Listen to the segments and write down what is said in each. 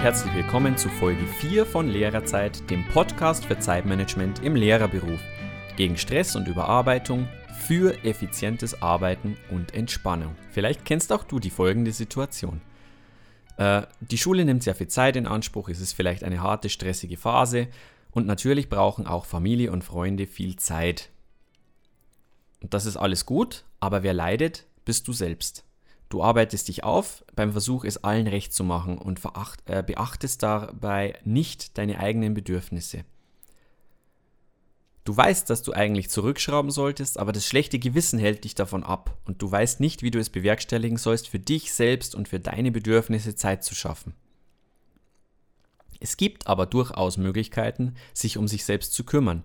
herzlich willkommen zu Folge 4 von Lehrerzeit, dem Podcast für Zeitmanagement im Lehrerberuf. Gegen Stress und Überarbeitung, für effizientes Arbeiten und Entspannung. Vielleicht kennst auch du die folgende Situation. Äh, die Schule nimmt sehr viel Zeit in Anspruch, es ist vielleicht eine harte, stressige Phase und natürlich brauchen auch Familie und Freunde viel Zeit. Und das ist alles gut, aber wer leidet, bist du selbst. Du arbeitest dich auf beim Versuch, es allen recht zu machen und veracht, äh, beachtest dabei nicht deine eigenen Bedürfnisse. Du weißt, dass du eigentlich zurückschrauben solltest, aber das schlechte Gewissen hält dich davon ab und du weißt nicht, wie du es bewerkstelligen sollst, für dich selbst und für deine Bedürfnisse Zeit zu schaffen. Es gibt aber durchaus Möglichkeiten, sich um sich selbst zu kümmern.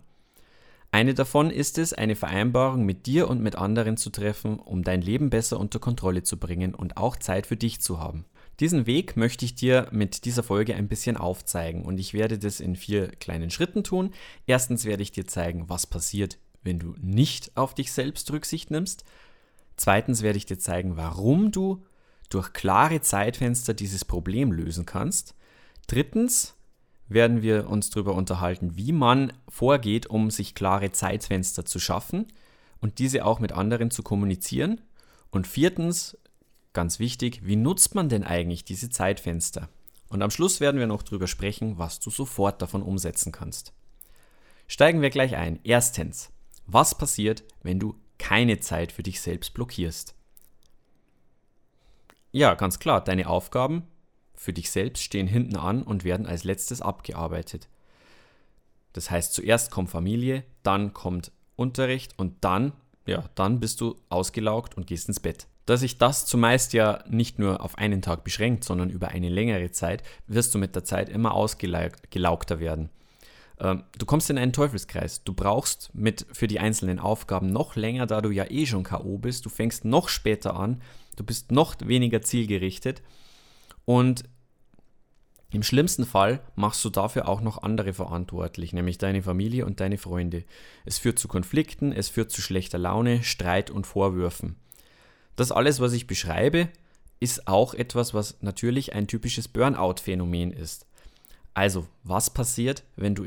Eine davon ist es, eine Vereinbarung mit dir und mit anderen zu treffen, um dein Leben besser unter Kontrolle zu bringen und auch Zeit für dich zu haben. Diesen Weg möchte ich dir mit dieser Folge ein bisschen aufzeigen und ich werde das in vier kleinen Schritten tun. Erstens werde ich dir zeigen, was passiert, wenn du nicht auf dich selbst Rücksicht nimmst. Zweitens werde ich dir zeigen, warum du durch klare Zeitfenster dieses Problem lösen kannst. Drittens werden wir uns darüber unterhalten, wie man vorgeht, um sich klare Zeitfenster zu schaffen und diese auch mit anderen zu kommunizieren. Und viertens, ganz wichtig, wie nutzt man denn eigentlich diese Zeitfenster? Und am Schluss werden wir noch darüber sprechen, was du sofort davon umsetzen kannst. Steigen wir gleich ein. Erstens, was passiert, wenn du keine Zeit für dich selbst blockierst? Ja, ganz klar, deine Aufgaben für dich selbst stehen hinten an und werden als letztes abgearbeitet. Das heißt, zuerst kommt Familie, dann kommt Unterricht und dann, ja, dann bist du ausgelaugt und gehst ins Bett. Da sich das zumeist ja nicht nur auf einen Tag beschränkt, sondern über eine längere Zeit, wirst du mit der Zeit immer ausgelaugter werden. Ähm, du kommst in einen Teufelskreis. Du brauchst mit für die einzelnen Aufgaben noch länger, da du ja eh schon K.O. bist. Du fängst noch später an. Du bist noch weniger zielgerichtet und im schlimmsten Fall machst du dafür auch noch andere verantwortlich, nämlich deine Familie und deine Freunde. Es führt zu Konflikten, es führt zu schlechter Laune, Streit und Vorwürfen. Das alles, was ich beschreibe, ist auch etwas, was natürlich ein typisches Burnout-Phänomen ist. Also, was passiert, wenn du,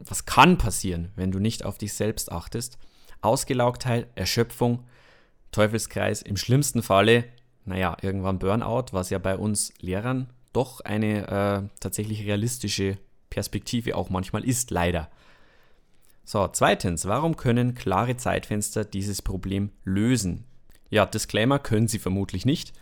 was kann passieren, wenn du nicht auf dich selbst achtest? Ausgelaugtheit, Erschöpfung, Teufelskreis, im schlimmsten Falle naja, irgendwann Burnout, was ja bei uns Lehrern doch eine äh, tatsächlich realistische Perspektive auch manchmal ist, leider. So, zweitens, warum können klare Zeitfenster dieses Problem lösen? Ja, Disclaimer können sie vermutlich nicht,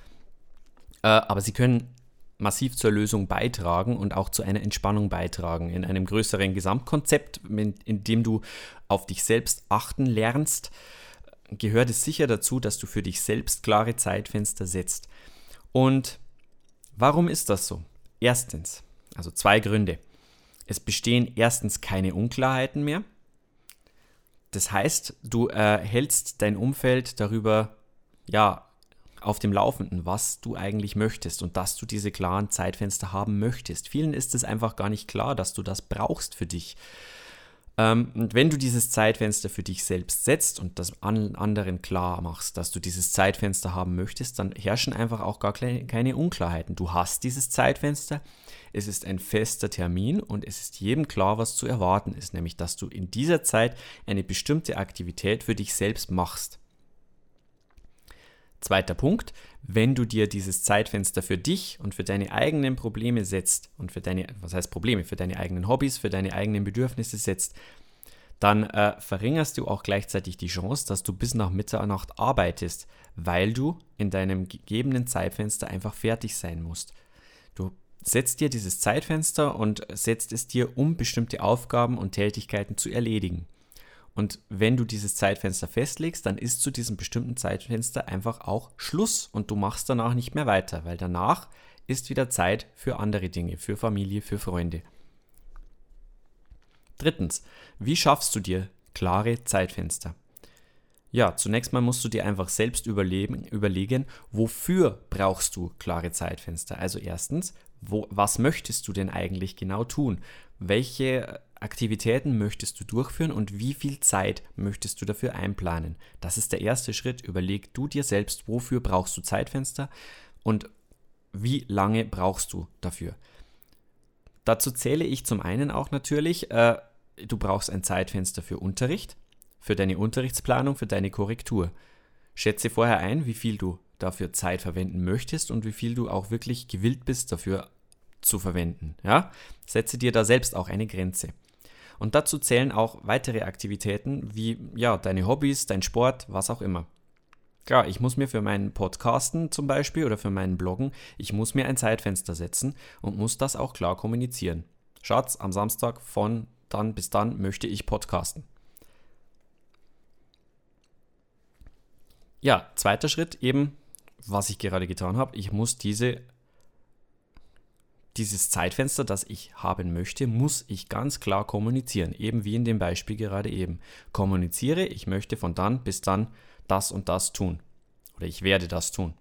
äh, aber sie können massiv zur Lösung beitragen und auch zu einer Entspannung beitragen. In einem größeren Gesamtkonzept, in dem du auf dich selbst achten lernst, gehört es sicher dazu, dass du für dich selbst klare Zeitfenster setzt. Und warum ist das so? Erstens, also zwei Gründe. Es bestehen erstens keine Unklarheiten mehr. Das heißt, du äh, hältst dein Umfeld darüber, ja, auf dem Laufenden, was du eigentlich möchtest und dass du diese klaren Zeitfenster haben möchtest. Vielen ist es einfach gar nicht klar, dass du das brauchst für dich. Ähm, und wenn du dieses Zeitfenster für dich selbst setzt und das anderen klar machst, dass du dieses Zeitfenster haben möchtest, dann herrschen einfach auch gar keine Unklarheiten. Du hast dieses Zeitfenster, es ist ein fester Termin und es ist jedem klar, was zu erwarten ist, nämlich dass du in dieser Zeit eine bestimmte Aktivität für dich selbst machst. Zweiter Punkt, wenn du dir dieses Zeitfenster für dich und für deine eigenen Probleme setzt und für deine, was heißt Probleme, für deine eigenen Hobbys, für deine eigenen Bedürfnisse setzt, dann äh, verringerst du auch gleichzeitig die Chance, dass du bis nach Mitternacht arbeitest, weil du in deinem gegebenen Zeitfenster einfach fertig sein musst. Du setzt dir dieses Zeitfenster und setzt es dir, um bestimmte Aufgaben und Tätigkeiten zu erledigen. Und wenn du dieses Zeitfenster festlegst, dann ist zu diesem bestimmten Zeitfenster einfach auch Schluss und du machst danach nicht mehr weiter, weil danach ist wieder Zeit für andere Dinge, für Familie, für Freunde. Drittens, wie schaffst du dir klare Zeitfenster? Ja, zunächst mal musst du dir einfach selbst überlegen, überlegen wofür brauchst du klare Zeitfenster? Also erstens, wo, was möchtest du denn eigentlich genau tun? Welche Aktivitäten möchtest du durchführen und wie viel Zeit möchtest du dafür einplanen? Das ist der erste Schritt. Überleg du dir selbst, wofür brauchst du Zeitfenster und wie lange brauchst du dafür? dazu zähle ich zum einen auch natürlich, äh, du brauchst ein Zeitfenster für Unterricht, für deine Unterrichtsplanung, für deine Korrektur. Schätze vorher ein, wie viel du dafür Zeit verwenden möchtest und wie viel du auch wirklich gewillt bist, dafür zu verwenden. Ja? Setze dir da selbst auch eine Grenze. Und dazu zählen auch weitere Aktivitäten wie ja, deine Hobbys, dein Sport, was auch immer. Klar, ich muss mir für meinen Podcasten zum Beispiel oder für meinen Bloggen, ich muss mir ein Zeitfenster setzen und muss das auch klar kommunizieren. Schatz, am Samstag von dann bis dann möchte ich podcasten. Ja, zweiter Schritt eben, was ich gerade getan habe, ich muss diese dieses Zeitfenster, das ich haben möchte, muss ich ganz klar kommunizieren, eben wie in dem Beispiel gerade eben. Kommuniziere, ich möchte von dann bis dann das und das tun. Oder ich werde das tun.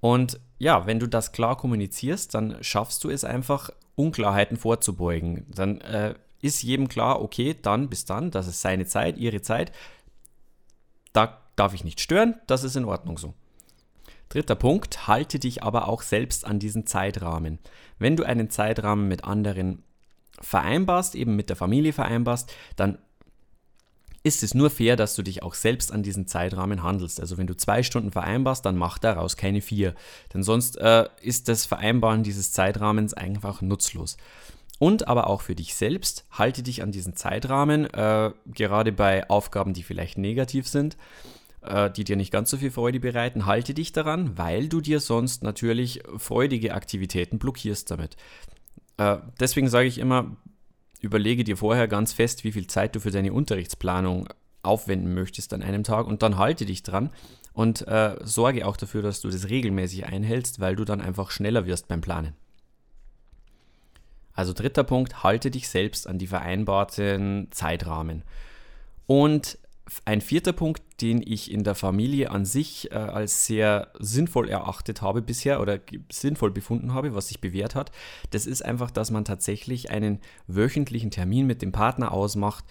Und ja, wenn du das klar kommunizierst, dann schaffst du es einfach, Unklarheiten vorzubeugen. Dann äh, ist jedem klar, okay, dann bis dann, das ist seine Zeit, ihre Zeit. Da darf ich nicht stören, das ist in Ordnung so. Dritter Punkt, halte dich aber auch selbst an diesen Zeitrahmen. Wenn du einen Zeitrahmen mit anderen vereinbarst, eben mit der Familie vereinbarst, dann ist es nur fair, dass du dich auch selbst an diesen Zeitrahmen handelst. Also wenn du zwei Stunden vereinbarst, dann mach daraus keine vier. Denn sonst äh, ist das Vereinbaren dieses Zeitrahmens einfach nutzlos. Und aber auch für dich selbst, halte dich an diesen Zeitrahmen, äh, gerade bei Aufgaben, die vielleicht negativ sind äh, die dir nicht ganz so viel Freude bereiten, halte dich daran, weil du dir sonst natürlich freudige Aktivitäten blockierst damit. Äh, deswegen sage ich immer, überlege dir vorher ganz fest, wie viel Zeit du für deine Unterrichtsplanung aufwenden möchtest an einem Tag und dann halte dich dran und äh, sorge auch dafür, dass du das regelmäßig einhältst, weil du dann einfach schneller wirst beim Planen. Also dritter Punkt, halte dich selbst an die vereinbarten Zeitrahmen. Und ein vierter Punkt, den ich in der Familie an sich äh, als sehr sinnvoll erachtet habe bisher oder sinnvoll befunden habe, was sich bewährt hat, das ist einfach, dass man tatsächlich einen wöchentlichen Termin mit dem Partner ausmacht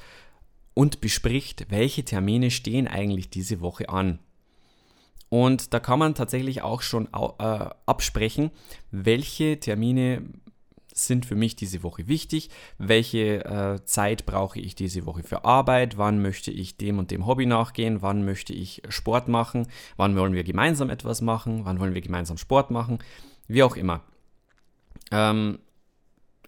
und bespricht, welche Termine stehen eigentlich diese Woche an. Und da kann man tatsächlich auch schon äh, absprechen, welche Termine sind für mich diese Woche wichtig, welche äh, Zeit brauche ich diese Woche für Arbeit, wann möchte ich dem und dem Hobby nachgehen, wann möchte ich Sport machen, wann wollen wir gemeinsam etwas machen, wann wollen wir gemeinsam Sport machen, wie auch immer. Ähm,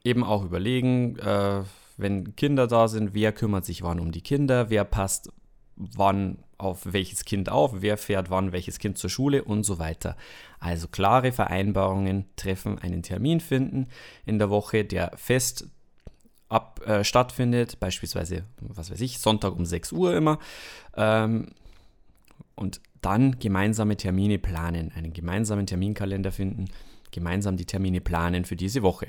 eben auch überlegen, äh, wenn Kinder da sind, wer kümmert sich wann um die Kinder, wer passt wann auf welches Kind auf, wer fährt wann welches Kind zur Schule und so weiter. Also klare Vereinbarungen treffen, einen Termin finden in der Woche, der fest ab, äh, stattfindet, beispielsweise, was weiß ich, Sonntag um 6 Uhr immer. Ähm, und dann gemeinsame Termine planen, einen gemeinsamen Terminkalender finden, gemeinsam die Termine planen für diese Woche.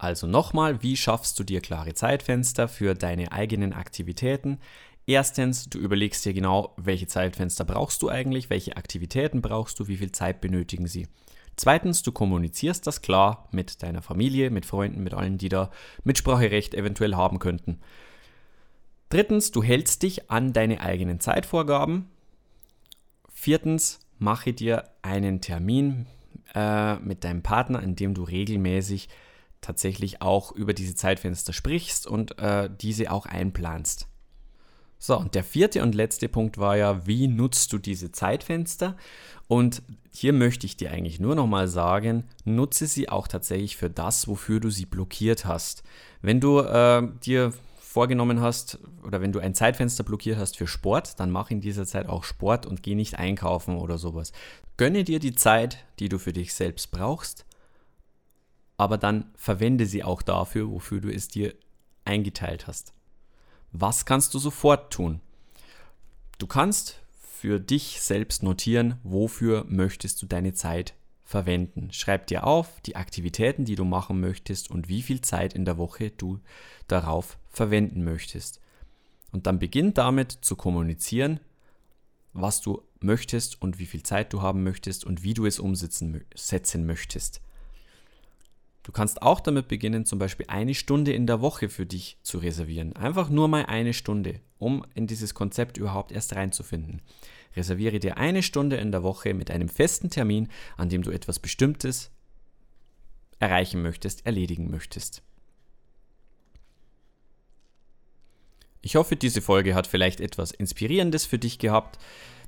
Also nochmal, wie schaffst du dir klare Zeitfenster für deine eigenen Aktivitäten? Erstens, du überlegst dir genau, welche Zeitfenster brauchst du eigentlich, welche Aktivitäten brauchst du, wie viel Zeit benötigen sie. Zweitens, du kommunizierst das klar mit deiner Familie, mit Freunden, mit allen, die da Mitspracherecht eventuell haben könnten. Drittens, du hältst dich an deine eigenen Zeitvorgaben. Viertens, mache dir einen Termin äh, mit deinem Partner, in dem du regelmäßig tatsächlich auch über diese Zeitfenster sprichst und äh, diese auch einplanst. So, und der vierte und letzte Punkt war ja, wie nutzt du diese Zeitfenster? Und hier möchte ich dir eigentlich nur nochmal sagen, nutze sie auch tatsächlich für das, wofür du sie blockiert hast. Wenn du äh, dir vorgenommen hast oder wenn du ein Zeitfenster blockiert hast für Sport, dann mach in dieser Zeit auch Sport und geh nicht einkaufen oder sowas. Gönne dir die Zeit, die du für dich selbst brauchst, aber dann verwende sie auch dafür, wofür du es dir eingeteilt hast. Was kannst du sofort tun? Du kannst für dich selbst notieren, wofür möchtest du deine Zeit verwenden. Schreib dir auf die Aktivitäten, die du machen möchtest und wie viel Zeit in der Woche du darauf verwenden möchtest. Und dann beginn damit zu kommunizieren, was du möchtest und wie viel Zeit du haben möchtest und wie du es umsetzen setzen möchtest. Du kannst auch damit beginnen, zum Beispiel eine Stunde in der Woche für dich zu reservieren. Einfach nur mal eine Stunde, um in dieses Konzept überhaupt erst reinzufinden. Reserviere dir eine Stunde in der Woche mit einem festen Termin, an dem du etwas Bestimmtes erreichen möchtest, erledigen möchtest. Ich hoffe, diese Folge hat vielleicht etwas Inspirierendes für dich gehabt.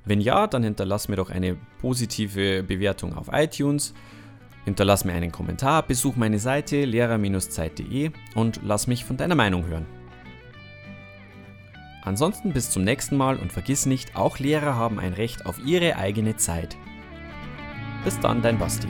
Wenn ja, dann hinterlass mir doch eine positive Bewertung auf iTunes, hinterlass mir einen Kommentar, besuch meine Seite lehrer-zeit.de und lass mich von deiner Meinung hören. Ansonsten bis zum nächsten Mal und vergiss nicht, auch Lehrer haben ein Recht auf ihre eigene Zeit. Bis dann, dein Basti.